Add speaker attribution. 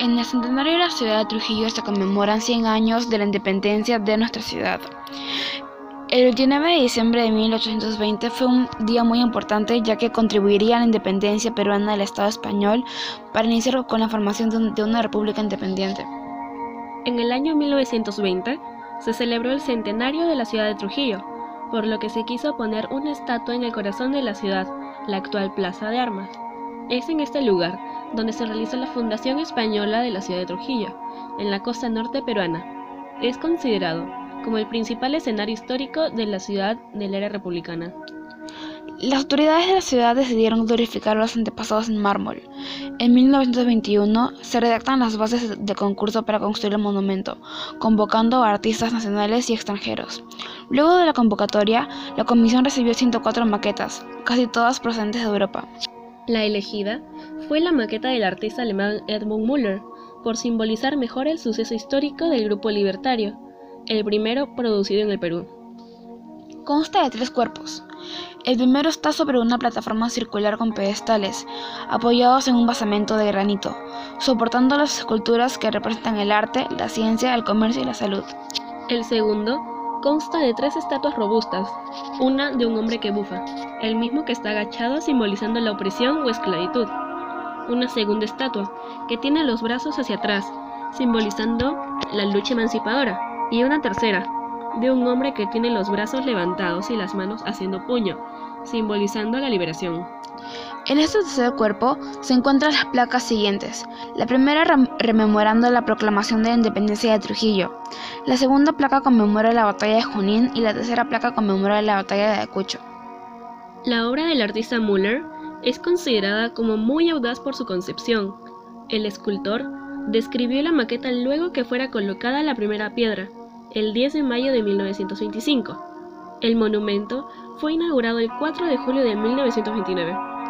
Speaker 1: En el centenario de la ciudad de Trujillo se conmemoran 100 años de la independencia de nuestra ciudad. El 29 de diciembre de 1820 fue un día muy importante ya que contribuiría a la independencia peruana del Estado español para iniciar con la formación de una república independiente.
Speaker 2: En el año 1920 se celebró el centenario de la ciudad de Trujillo, por lo que se quiso poner una estatua en el corazón de la ciudad, la actual Plaza de Armas. Es en este lugar donde se realizó la fundación española de la ciudad de Trujillo, en la costa norte peruana. Es considerado como el principal escenario histórico de la ciudad de la era republicana.
Speaker 1: Las autoridades de la ciudad decidieron glorificar a los antepasados en mármol. En 1921 se redactan las bases de concurso para construir el monumento, convocando a artistas nacionales y extranjeros. Luego de la convocatoria, la comisión recibió 104 maquetas, casi todas procedentes de Europa.
Speaker 2: La elegida fue la maqueta del artista alemán Edmund Müller, por simbolizar mejor el suceso histórico del grupo libertario, el primero producido en el Perú.
Speaker 1: Consta de tres cuerpos. El primero está sobre una plataforma circular con pedestales, apoyados en un basamento de granito, soportando las esculturas que representan el arte, la ciencia, el comercio y la salud.
Speaker 2: El segundo consta de tres estatuas robustas, una de un hombre que bufa, el mismo que está agachado simbolizando la opresión o esclavitud. Una segunda estatua, que tiene los brazos hacia atrás, simbolizando la lucha emancipadora. Y una tercera, de un hombre que tiene los brazos levantados y las manos haciendo puño, simbolizando la liberación.
Speaker 1: En este tercer cuerpo se encuentran las placas siguientes. La primera rememorando la proclamación de la independencia de Trujillo. La segunda placa conmemora la batalla de Junín y la tercera placa conmemora la batalla de Ayacucho.
Speaker 2: La obra del artista Müller es considerada como muy audaz por su concepción. El escultor describió la maqueta luego que fuera colocada la primera piedra, el 10 de mayo de 1925. El monumento fue inaugurado el 4 de julio de 1929.